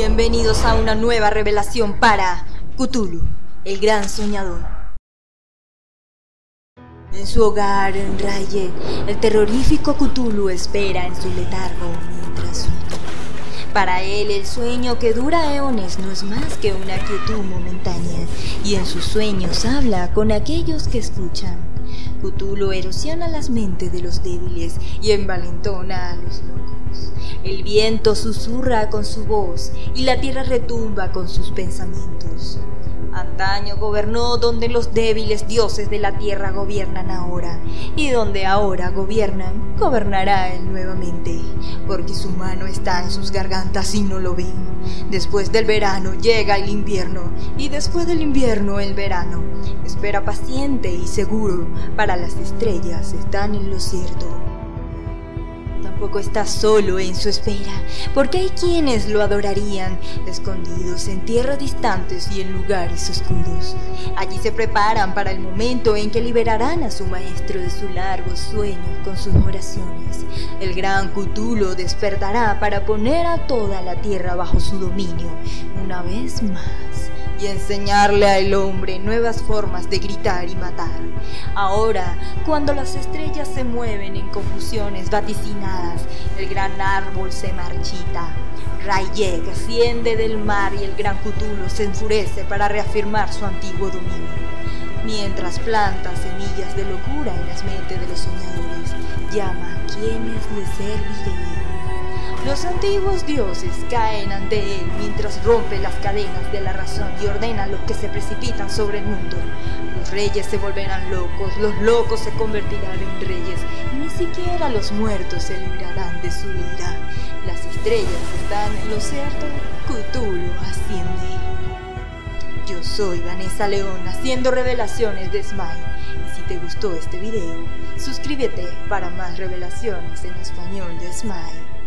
Bienvenidos a una nueva revelación para Cthulhu, el gran soñador. En su hogar en Raye, el terrorífico Cthulhu espera en su letargo mientras. Para él el sueño que dura eones no es más que una quietud momentánea, y en sus sueños habla con aquellos que escuchan. Cthulhu erosiona las mentes de los débiles y envalentona a los locos. El viento susurra con su voz y la tierra retumba con sus pensamientos. Antaño gobernó donde los débiles dioses de la tierra gobiernan ahora, y donde ahora gobiernan, gobernará él nuevamente, porque su mano está en sus gargantas y no lo ven. Después del verano llega el invierno, y después del invierno el verano. Espera paciente y seguro, para las estrellas están en lo cierto. Tampoco está solo en su espera, porque hay quienes lo adorarían, escondidos en tierras distantes y en lugares oscuros. Allí se preparan para el momento en que liberarán a su maestro de su largo sueño con sus oraciones. El gran Cthulhu despertará para poner a toda la tierra bajo su dominio, una vez más y enseñarle al hombre nuevas formas de gritar y matar. Ahora, cuando las estrellas se mueven en confusiones vaticinadas, el gran árbol se marchita. Rayek asciende del mar y el gran Cthulhu se enfurece para reafirmar su antiguo dominio. Mientras planta semillas de locura en las mentes de los soñadores, llama a quienes le servirían. Los antiguos dioses caen ante él mientras rompe las cadenas de la razón y ordena a los que se precipitan sobre el mundo. Los reyes se volverán locos, los locos se convertirán en reyes, ni siquiera los muertos se librarán de su ira. Las estrellas están en lo cierto, Cthulhu asciende. Yo soy Vanessa León haciendo revelaciones de Smile. Y si te gustó este video, suscríbete para más revelaciones en español de Smile.